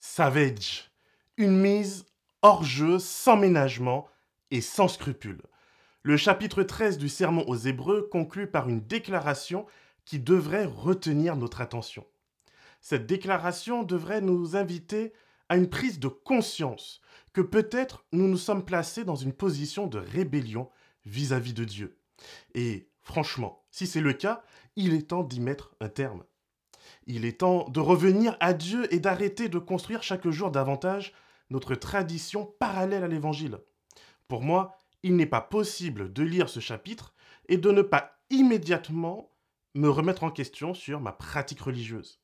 Savage, une mise hors jeu, sans ménagement et sans scrupule. Le chapitre 13 du Sermon aux Hébreux conclut par une déclaration qui devrait retenir notre attention. Cette déclaration devrait nous inviter à une prise de conscience que peut-être nous nous sommes placés dans une position de rébellion vis-à-vis de Dieu. Et franchement, si c'est le cas, il est temps d'y mettre un terme. Il est temps de revenir à Dieu et d'arrêter de construire chaque jour davantage notre tradition parallèle à l'Évangile. Pour moi, il n'est pas possible de lire ce chapitre et de ne pas immédiatement me remettre en question sur ma pratique religieuse.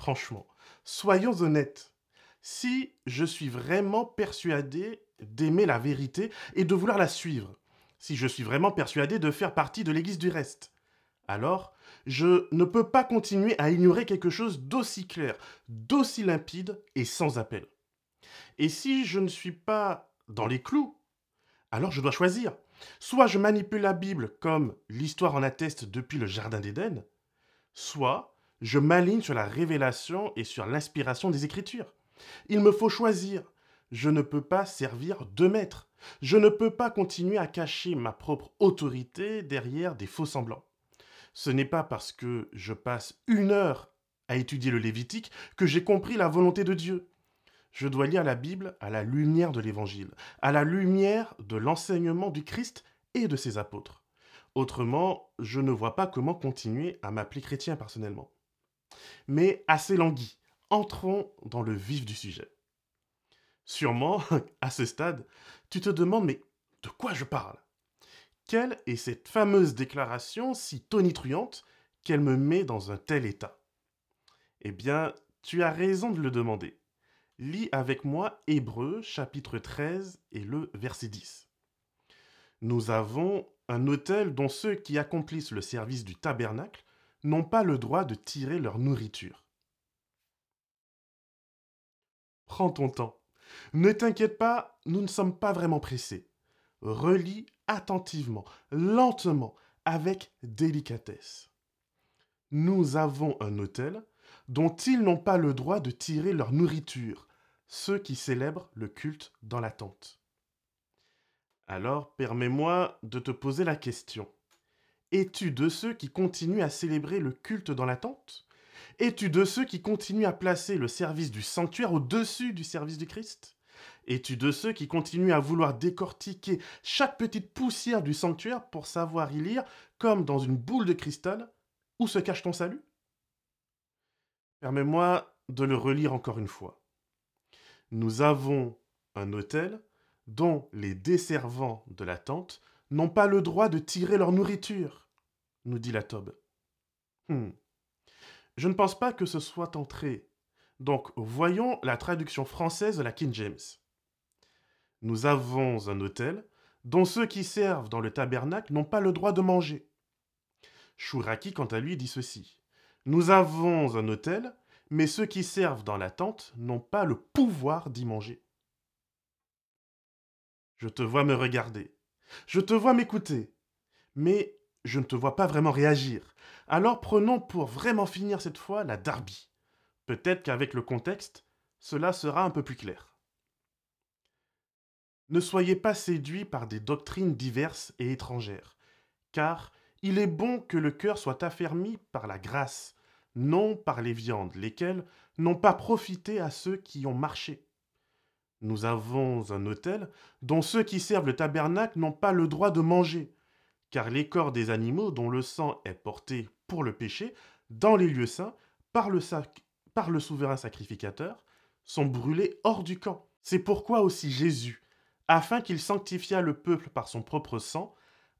Franchement, soyons honnêtes. Si je suis vraiment persuadé d'aimer la vérité et de vouloir la suivre, si je suis vraiment persuadé de faire partie de l'Église du reste, alors je ne peux pas continuer à ignorer quelque chose d'aussi clair, d'aussi limpide et sans appel. Et si je ne suis pas dans les clous, alors je dois choisir. Soit je manipule la Bible comme l'histoire en atteste depuis le Jardin d'Éden, soit je m'aligne sur la révélation et sur l'inspiration des Écritures. Il me faut choisir. Je ne peux pas servir deux maîtres. Je ne peux pas continuer à cacher ma propre autorité derrière des faux semblants. Ce n'est pas parce que je passe une heure à étudier le Lévitique que j'ai compris la volonté de Dieu. Je dois lire la Bible à la lumière de l'Évangile, à la lumière de l'enseignement du Christ et de ses apôtres. Autrement, je ne vois pas comment continuer à m'appeler chrétien personnellement. Mais assez langui, entrons dans le vif du sujet. Sûrement, à ce stade, tu te demandes mais de quoi je parle? Quelle est cette fameuse déclaration si tonitruante qu'elle me met dans un tel état? Eh bien, tu as raison de le demander. Lis avec moi Hébreu chapitre 13 et le verset 10. Nous avons un autel dont ceux qui accomplissent le service du tabernacle n'ont pas le droit de tirer leur nourriture. Prends ton temps. Ne t'inquiète pas, nous ne sommes pas vraiment pressés. Relis attentivement, lentement, avec délicatesse. Nous avons un autel dont ils n'ont pas le droit de tirer leur nourriture, ceux qui célèbrent le culte dans la tente. Alors, permets-moi de te poser la question. Es-tu de ceux qui continuent à célébrer le culte dans la tente? Es-tu de ceux qui continuent à placer le service du sanctuaire au-dessus du service du Christ? Es-tu de ceux qui continuent à vouloir décortiquer chaque petite poussière du sanctuaire pour savoir y lire, comme dans une boule de cristal, où se cache ton salut? Permets-moi de le relire encore une fois. Nous avons un hôtel dont les desservants de la tente n'ont pas le droit de tirer leur nourriture, nous dit la Tobe. Hmm. Je ne pense pas que ce soit entré. Donc voyons la traduction française de la King James. Nous avons un hôtel dont ceux qui servent dans le tabernacle n'ont pas le droit de manger. Shuraki, quant à lui, dit ceci. Nous avons un hôtel mais ceux qui servent dans la tente n'ont pas le pouvoir d'y manger. Je te vois me regarder, je te vois m'écouter, mais je ne te vois pas vraiment réagir. Alors prenons pour vraiment finir cette fois la Darby. Peut-être qu'avec le contexte, cela sera un peu plus clair. Ne soyez pas séduits par des doctrines diverses et étrangères, car il est bon que le cœur soit affermi par la grâce, non par les viandes, lesquelles n'ont pas profité à ceux qui ont marché. Nous avons un autel dont ceux qui servent le tabernacle n'ont pas le droit de manger, car les corps des animaux dont le sang est porté pour le péché dans les lieux saints par le, par le souverain sacrificateur sont brûlés hors du camp. C'est pourquoi aussi Jésus, afin qu'il sanctifiât le peuple par son propre sang,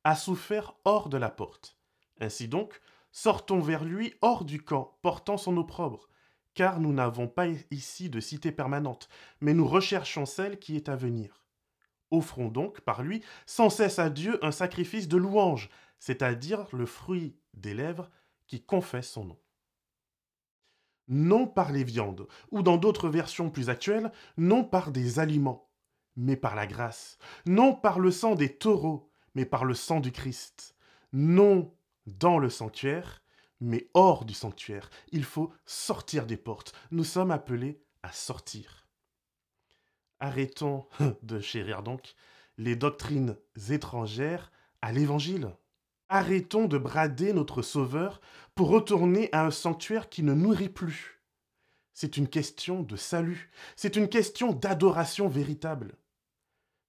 a souffert hors de la porte. Ainsi donc, Sortons vers lui hors du camp, portant son opprobre, car nous n'avons pas ici de cité permanente, mais nous recherchons celle qui est à venir. Offrons donc par lui sans cesse à Dieu un sacrifice de louange, c'est-à-dire le fruit des lèvres qui confesse son nom. non par les viandes, ou dans d'autres versions plus actuelles, non par des aliments, mais par la grâce, non par le sang des taureaux, mais par le sang du Christ, non dans le sanctuaire, mais hors du sanctuaire. Il faut sortir des portes. Nous sommes appelés à sortir. Arrêtons de chérir donc les doctrines étrangères à l'Évangile. Arrêtons de brader notre Sauveur pour retourner à un sanctuaire qui ne nourrit plus. C'est une question de salut, c'est une question d'adoration véritable.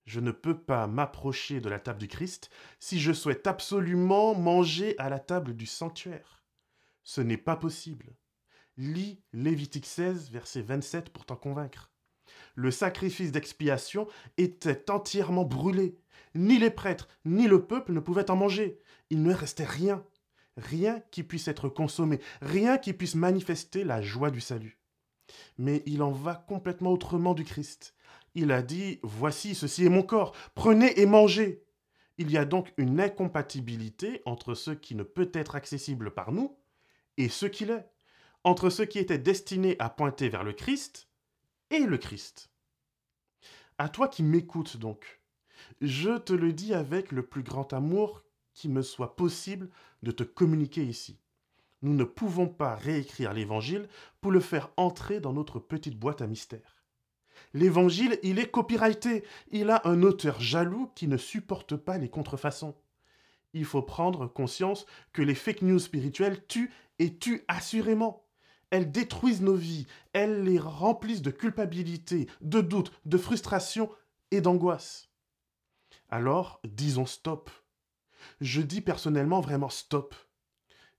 Je ne peux pas m'approcher de la table du Christ si je souhaite absolument manger à la table du sanctuaire. Ce n'est pas possible. Lis Lévitique 16, verset 27 pour t'en convaincre. Le sacrifice d'expiation était entièrement brûlé. Ni les prêtres, ni le peuple ne pouvaient en manger il ne restait rien, rien qui puisse être consommé, rien qui puisse manifester la joie du salut. Mais il en va complètement autrement du Christ. Il a dit, Voici, ceci est mon corps, prenez et mangez. Il y a donc une incompatibilité entre ce qui ne peut être accessible par nous et ce qu'il est, entre ce qui était destiné à pointer vers le Christ et le Christ. À toi qui m'écoutes donc, je te le dis avec le plus grand amour qu'il me soit possible de te communiquer ici. Nous ne pouvons pas réécrire l'Évangile pour le faire entrer dans notre petite boîte à mystère. L'Évangile, il est copyrighté. Il a un auteur jaloux qui ne supporte pas les contrefaçons. Il faut prendre conscience que les fake news spirituelles tuent et tuent assurément. Elles détruisent nos vies, elles les remplissent de culpabilité, de doute, de frustration et d'angoisse. Alors, disons stop je dis personnellement vraiment stop.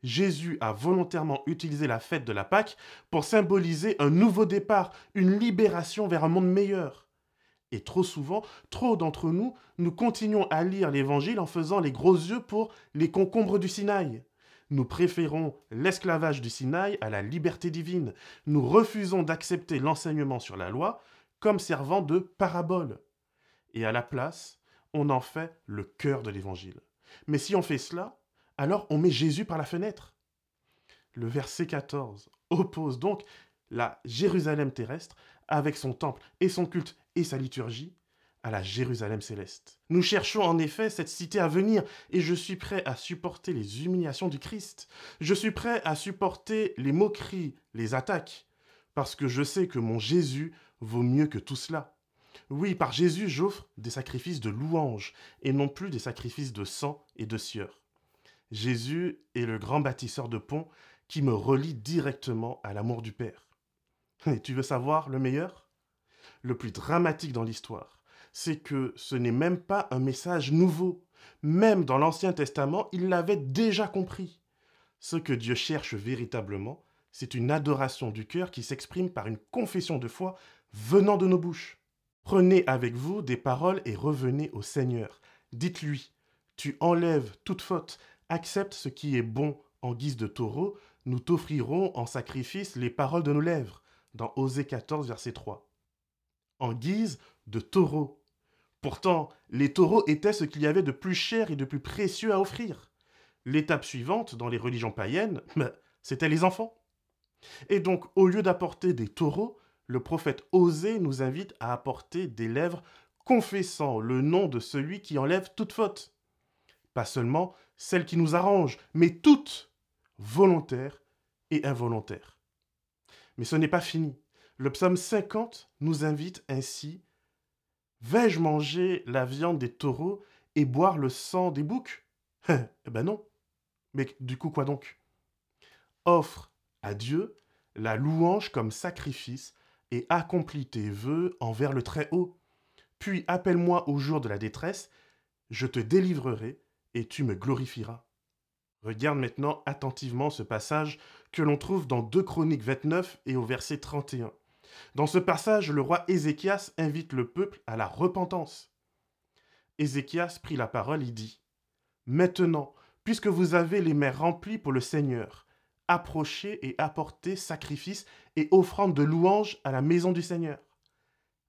Jésus a volontairement utilisé la fête de la Pâque pour symboliser un nouveau départ, une libération vers un monde meilleur. Et trop souvent, trop d'entre nous, nous continuons à lire l'Évangile en faisant les gros yeux pour les concombres du Sinaï. Nous préférons l'esclavage du Sinaï à la liberté divine. Nous refusons d'accepter l'enseignement sur la loi comme servant de parabole. Et à la place, on en fait le cœur de l'Évangile. Mais si on fait cela, alors on met Jésus par la fenêtre. Le verset 14 oppose donc la Jérusalem terrestre avec son temple et son culte et sa liturgie à la Jérusalem céleste. Nous cherchons en effet cette cité à venir et je suis prêt à supporter les humiliations du Christ. Je suis prêt à supporter les moqueries, les attaques, parce que je sais que mon Jésus vaut mieux que tout cela. Oui, par Jésus, j'offre des sacrifices de louange et non plus des sacrifices de sang et de sueur. Jésus est le grand bâtisseur de ponts qui me relie directement à l'amour du Père. Et tu veux savoir le meilleur? Le plus dramatique dans l'histoire, c'est que ce n'est même pas un message nouveau. Même dans l'Ancien Testament, il l'avait déjà compris. Ce que Dieu cherche véritablement, c'est une adoration du cœur qui s'exprime par une confession de foi venant de nos bouches. Prenez avec vous des paroles et revenez au Seigneur. Dites-lui, tu enlèves toute faute, accepte ce qui est bon en guise de taureau, nous t'offrirons en sacrifice les paroles de nos lèvres, dans Osée 14, verset 3. En guise de taureau. Pourtant, les taureaux étaient ce qu'il y avait de plus cher et de plus précieux à offrir. L'étape suivante, dans les religions païennes, bah, c'était les enfants. Et donc, au lieu d'apporter des taureaux, le prophète Osée nous invite à apporter des lèvres confessant le nom de celui qui enlève toute faute. Pas seulement celles qui nous arrangent, mais toutes, volontaires et involontaires. Mais ce n'est pas fini. Le psaume 50 nous invite ainsi Vais-je manger la viande des taureaux et boire le sang des boucs? Eh ben non. Mais du coup, quoi donc? Offre à Dieu la louange comme sacrifice et accomplis tes vœux envers le Très-Haut. Puis appelle-moi au jour de la détresse, je te délivrerai et tu me glorifieras. Regarde maintenant attentivement ce passage que l'on trouve dans 2 Chroniques 29 et au verset 31. Dans ce passage, le roi Ézéchias invite le peuple à la repentance. Ézéchias prit la parole et dit Maintenant, puisque vous avez les mains remplies pour le Seigneur, approcher et apporter sacrifices et offrandes de louanges à la maison du Seigneur.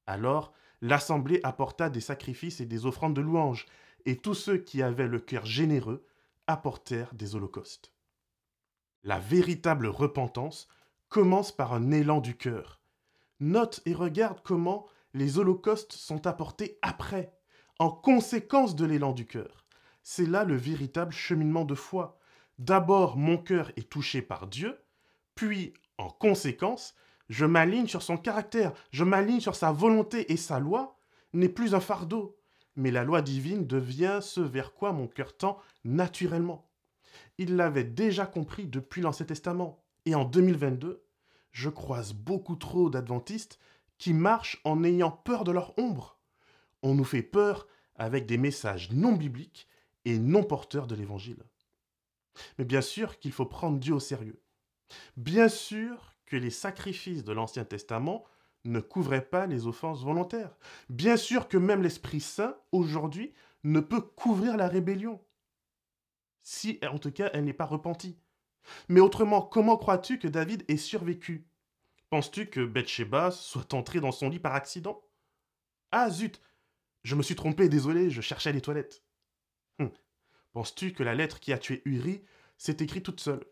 Alors l'assemblée apporta des sacrifices et des offrandes de louanges, et tous ceux qui avaient le cœur généreux apportèrent des holocaustes. La véritable repentance commence par un élan du cœur. Note et regarde comment les holocaustes sont apportés après, en conséquence de l'élan du cœur. C'est là le véritable cheminement de foi. D'abord, mon cœur est touché par Dieu, puis, en conséquence, je m'aligne sur son caractère, je m'aligne sur sa volonté et sa loi n'est plus un fardeau, mais la loi divine devient ce vers quoi mon cœur tend naturellement. Il l'avait déjà compris depuis l'Ancien Testament, et en 2022, je croise beaucoup trop d'adventistes qui marchent en ayant peur de leur ombre. On nous fait peur avec des messages non bibliques et non porteurs de l'Évangile. Mais bien sûr qu'il faut prendre Dieu au sérieux. Bien sûr que les sacrifices de l'Ancien Testament ne couvraient pas les offenses volontaires. Bien sûr que même l'Esprit Saint, aujourd'hui, ne peut couvrir la rébellion. Si, en tout cas, elle n'est pas repentie. Mais autrement, comment crois-tu que David ait survécu? Penses-tu que Bathsheba soit entrée dans son lit par accident? Ah zut! Je me suis trompé, désolé, je cherchais les toilettes. Hum. Penses-tu que la lettre qui a tué Uri s'est écrite toute seule?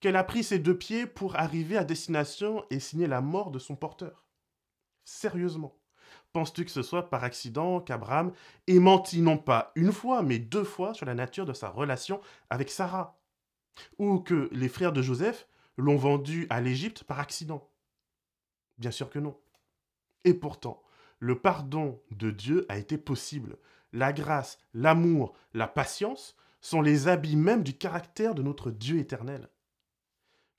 Qu'elle a pris ses deux pieds pour arriver à destination et signer la mort de son porteur? Sérieusement. Penses-tu que ce soit par accident qu'Abraham ait menti non pas une fois, mais deux fois sur la nature de sa relation avec Sarah? Ou que les frères de Joseph l'ont vendu à l'Égypte par accident Bien sûr que non. Et pourtant, le pardon de Dieu a été possible. La grâce, l'amour, la patience sont les habits même du caractère de notre Dieu éternel.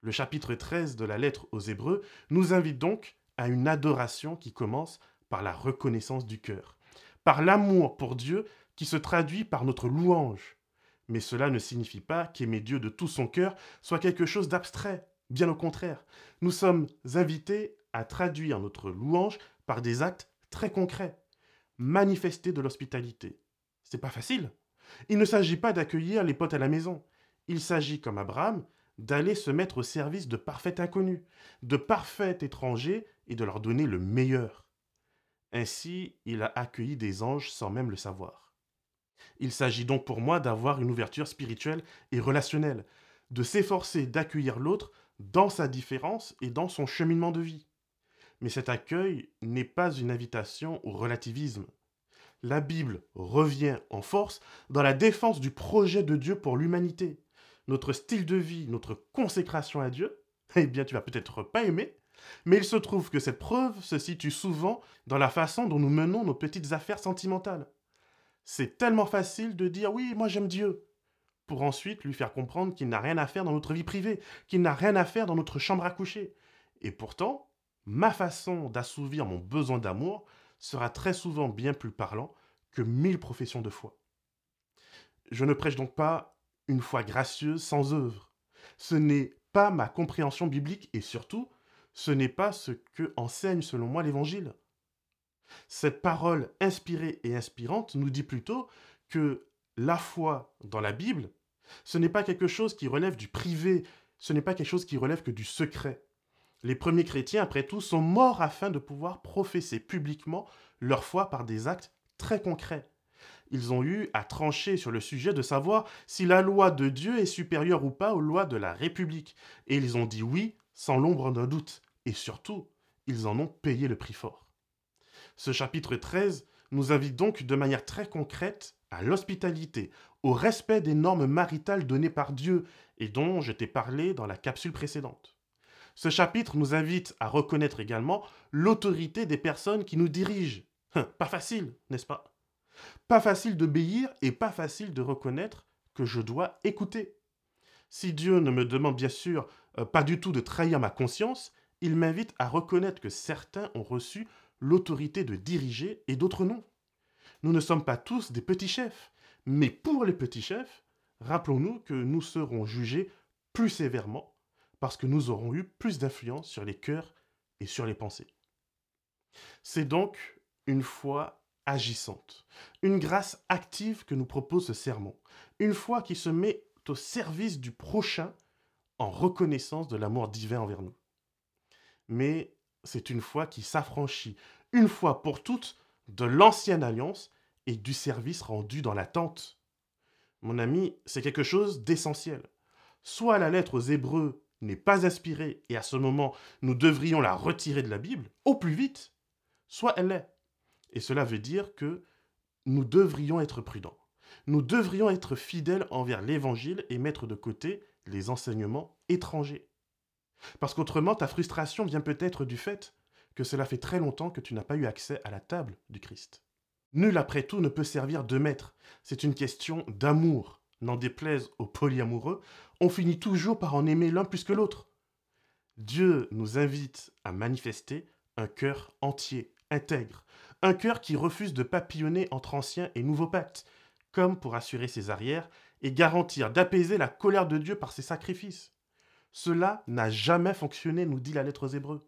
Le chapitre 13 de la lettre aux Hébreux nous invite donc à une adoration qui commence par la reconnaissance du cœur, par l'amour pour Dieu qui se traduit par notre louange. Mais cela ne signifie pas qu'aimer Dieu de tout son cœur soit quelque chose d'abstrait. Bien au contraire, nous sommes invités à traduire notre louange par des actes très concrets. Manifester de l'hospitalité. C'est pas facile. Il ne s'agit pas d'accueillir les potes à la maison. Il s'agit, comme Abraham, d'aller se mettre au service de parfaits inconnus, de parfaits étrangers et de leur donner le meilleur. Ainsi, il a accueilli des anges sans même le savoir. Il s'agit donc pour moi d'avoir une ouverture spirituelle et relationnelle, de s'efforcer d'accueillir l'autre dans sa différence et dans son cheminement de vie. Mais cet accueil n'est pas une invitation au relativisme. La Bible revient en force dans la défense du projet de Dieu pour l'humanité. Notre style de vie, notre consécration à Dieu, eh bien tu vas peut-être pas aimer, mais il se trouve que cette preuve se situe souvent dans la façon dont nous menons nos petites affaires sentimentales. C'est tellement facile de dire oui, moi j'aime Dieu, pour ensuite lui faire comprendre qu'il n'a rien à faire dans notre vie privée, qu'il n'a rien à faire dans notre chambre à coucher. Et pourtant, ma façon d'assouvir mon besoin d'amour sera très souvent bien plus parlant que mille professions de foi. Je ne prêche donc pas une foi gracieuse sans œuvre. Ce n'est pas ma compréhension biblique et surtout, ce n'est pas ce que enseigne selon moi l'Évangile. Cette parole inspirée et inspirante nous dit plutôt que la foi dans la Bible, ce n'est pas quelque chose qui relève du privé, ce n'est pas quelque chose qui relève que du secret. Les premiers chrétiens, après tout, sont morts afin de pouvoir professer publiquement leur foi par des actes très concrets. Ils ont eu à trancher sur le sujet de savoir si la loi de Dieu est supérieure ou pas aux lois de la République. Et ils ont dit oui sans l'ombre d'un doute. Et surtout, ils en ont payé le prix fort. Ce chapitre 13 nous invite donc de manière très concrète à l'hospitalité, au respect des normes maritales données par Dieu et dont je t'ai parlé dans la capsule précédente. Ce chapitre nous invite à reconnaître également l'autorité des personnes qui nous dirigent. Hein, pas facile, n'est-ce pas? Pas facile d'obéir et pas facile de reconnaître que je dois écouter. Si Dieu ne me demande bien sûr euh, pas du tout de trahir ma conscience, il m'invite à reconnaître que certains ont reçu l'autorité de diriger et d'autres non. Nous ne sommes pas tous des petits chefs, mais pour les petits chefs, rappelons-nous que nous serons jugés plus sévèrement parce que nous aurons eu plus d'influence sur les cœurs et sur les pensées. C'est donc une foi agissante, une grâce active que nous propose ce sermon, une foi qui se met au service du prochain en reconnaissance de l'amour divin envers nous. Mais c'est une foi qui s'affranchit, une fois pour toutes, de l'ancienne alliance et du service rendu dans l'attente. Mon ami, c'est quelque chose d'essentiel. Soit la lettre aux Hébreux n'est pas inspirée et à ce moment nous devrions la retirer de la Bible au plus vite, soit elle l'est. Et cela veut dire que nous devrions être prudents. Nous devrions être fidèles envers l'Évangile et mettre de côté les enseignements étrangers. Parce qu'autrement, ta frustration vient peut-être du fait que cela fait très longtemps que tu n'as pas eu accès à la table du Christ. Nul après tout ne peut servir de maître. C'est une question d'amour. N'en déplaise aux polyamoureux, on finit toujours par en aimer l'un plus que l'autre. Dieu nous invite à manifester un cœur entier, intègre, un cœur qui refuse de papillonner entre ancien et nouveau pacte, comme pour assurer ses arrières et garantir d'apaiser la colère de Dieu par ses sacrifices. Cela n'a jamais fonctionné, nous dit la lettre aux Hébreux.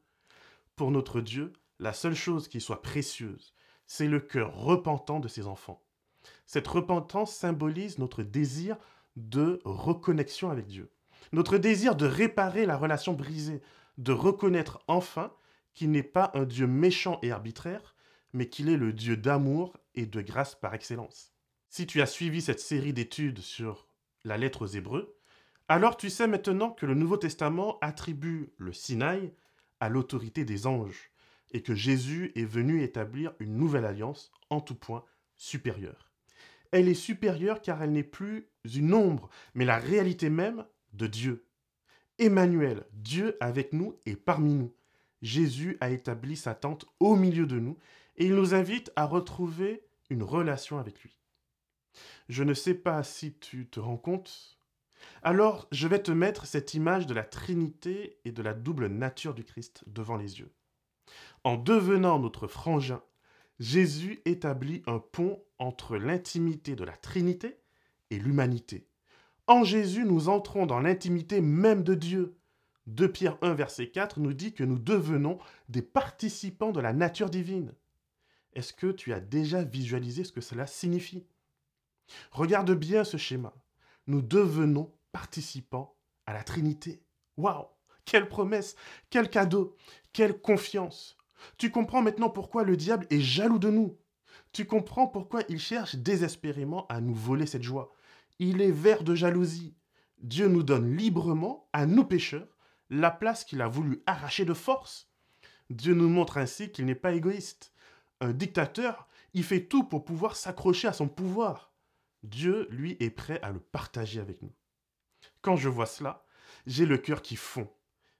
Pour notre Dieu, la seule chose qui soit précieuse, c'est le cœur repentant de ses enfants. Cette repentance symbolise notre désir de reconnexion avec Dieu, notre désir de réparer la relation brisée, de reconnaître enfin qu'il n'est pas un Dieu méchant et arbitraire, mais qu'il est le Dieu d'amour et de grâce par excellence. Si tu as suivi cette série d'études sur la lettre aux Hébreux, alors tu sais maintenant que le Nouveau Testament attribue le Sinaï à l'autorité des anges et que Jésus est venu établir une nouvelle alliance en tout point supérieure. Elle est supérieure car elle n'est plus une ombre, mais la réalité même de Dieu. Emmanuel, Dieu avec nous et parmi nous. Jésus a établi sa tente au milieu de nous et il nous invite à retrouver une relation avec lui. Je ne sais pas si tu te rends compte, alors je vais te mettre cette image de la Trinité et de la double nature du Christ devant les yeux. En devenant notre frangin, Jésus établit un pont entre l'intimité de la Trinité et l'humanité. En Jésus, nous entrons dans l'intimité même de Dieu. 2 Pierre 1, verset 4 nous dit que nous devenons des participants de la nature divine. Est-ce que tu as déjà visualisé ce que cela signifie? Regarde bien ce schéma. Nous devenons participants à la Trinité. Waouh Quelle promesse Quel cadeau Quelle confiance Tu comprends maintenant pourquoi le diable est jaloux de nous. Tu comprends pourquoi il cherche désespérément à nous voler cette joie. Il est vert de jalousie. Dieu nous donne librement, à nous pécheurs, la place qu'il a voulu arracher de force. Dieu nous montre ainsi qu'il n'est pas égoïste. Un dictateur, il fait tout pour pouvoir s'accrocher à son pouvoir. Dieu, lui, est prêt à le partager avec nous. Quand je vois cela, j'ai le cœur qui fond.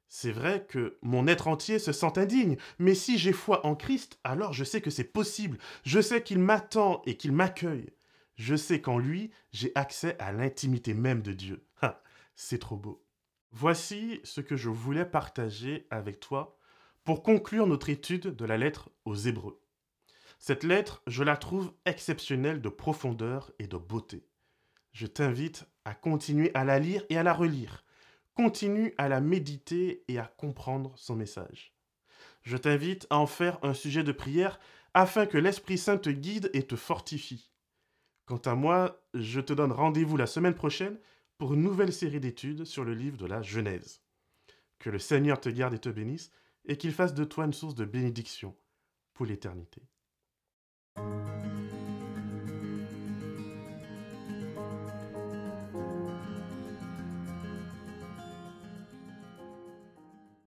C'est vrai que mon être entier se sent indigne, mais si j'ai foi en Christ, alors je sais que c'est possible. Je sais qu'il m'attend et qu'il m'accueille. Je sais qu'en lui, j'ai accès à l'intimité même de Dieu. c'est trop beau. Voici ce que je voulais partager avec toi pour conclure notre étude de la lettre aux Hébreux. Cette lettre, je la trouve exceptionnelle de profondeur et de beauté. Je t'invite à continuer à la lire et à la relire. Continue à la méditer et à comprendre son message. Je t'invite à en faire un sujet de prière afin que l'Esprit Saint te guide et te fortifie. Quant à moi, je te donne rendez-vous la semaine prochaine pour une nouvelle série d'études sur le livre de la Genèse. Que le Seigneur te garde et te bénisse et qu'il fasse de toi une source de bénédiction pour l'éternité.